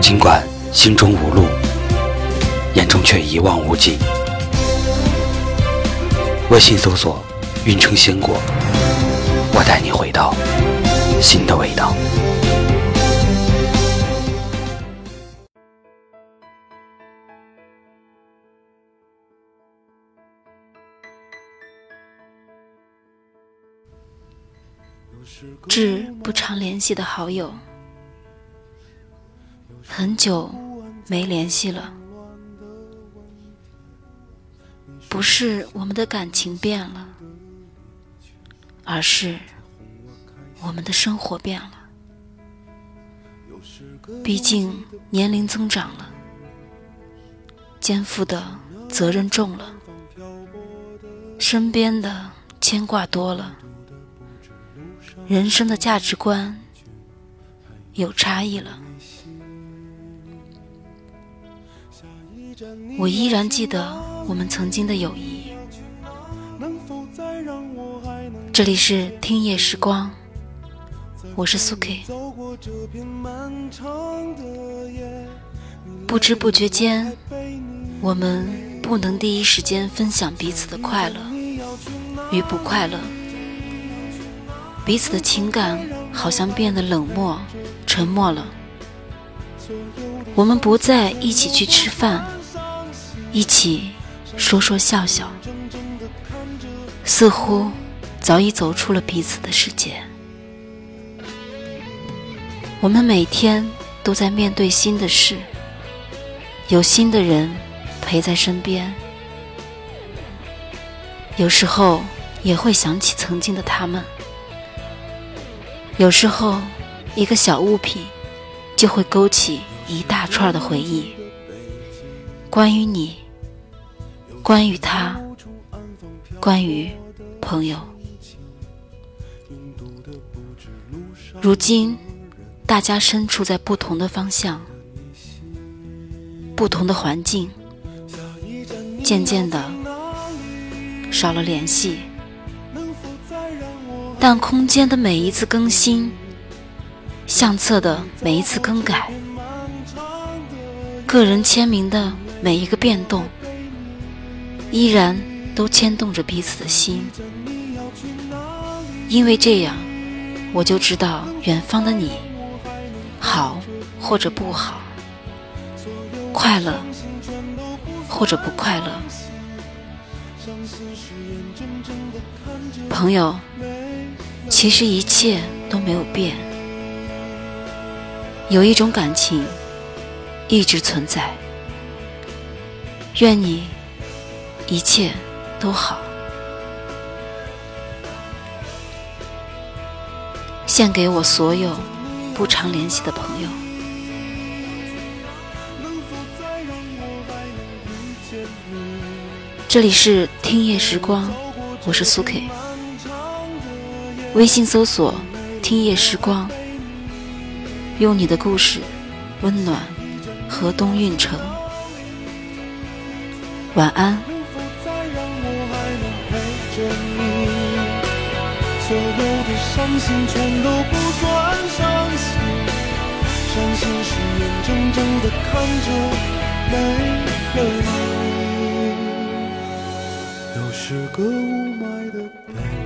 尽管心中无路，眼中却一望无际。微信搜索“运城鲜果”，我带你回到新的味道。致不常联系的好友。很久没联系了，不是我们的感情变了，而是我们的生活变了。毕竟年龄增长了，肩负的责任重了，身边的牵挂多了，人生的价值观有差异了。我依然记得我们曾经的友谊。这里是听夜时光，我是苏 K。不知不觉间，我们不能第一时间分享彼此的快乐与不快乐，彼此的情感好像变得冷漠、沉默了。我们不再一起去吃饭。一起说说笑笑，似乎早已走出了彼此的世界。我们每天都在面对新的事，有新的人陪在身边，有时候也会想起曾经的他们。有时候，一个小物品就会勾起一大串的回忆。关于你，关于他，关于朋友。如今，大家身处在不同的方向，不同的环境，渐渐的少了联系。但空间的每一次更新，相册的每一次更改，个人签名的。每一个变动，依然都牵动着彼此的心，因为这样，我就知道远方的你，好或者不好，快乐或者不快乐。朋友，其实一切都没有变，有一种感情一直存在。愿你一切都好，献给我所有不常联系的朋友。这里是听夜时光，我是苏 K。微信搜索“听夜时光”，用你的故事温暖河东运城。晚安。所有的伤心全都不算伤心，伤心是眼睁睁的看着没了你。又是个雾霾的北。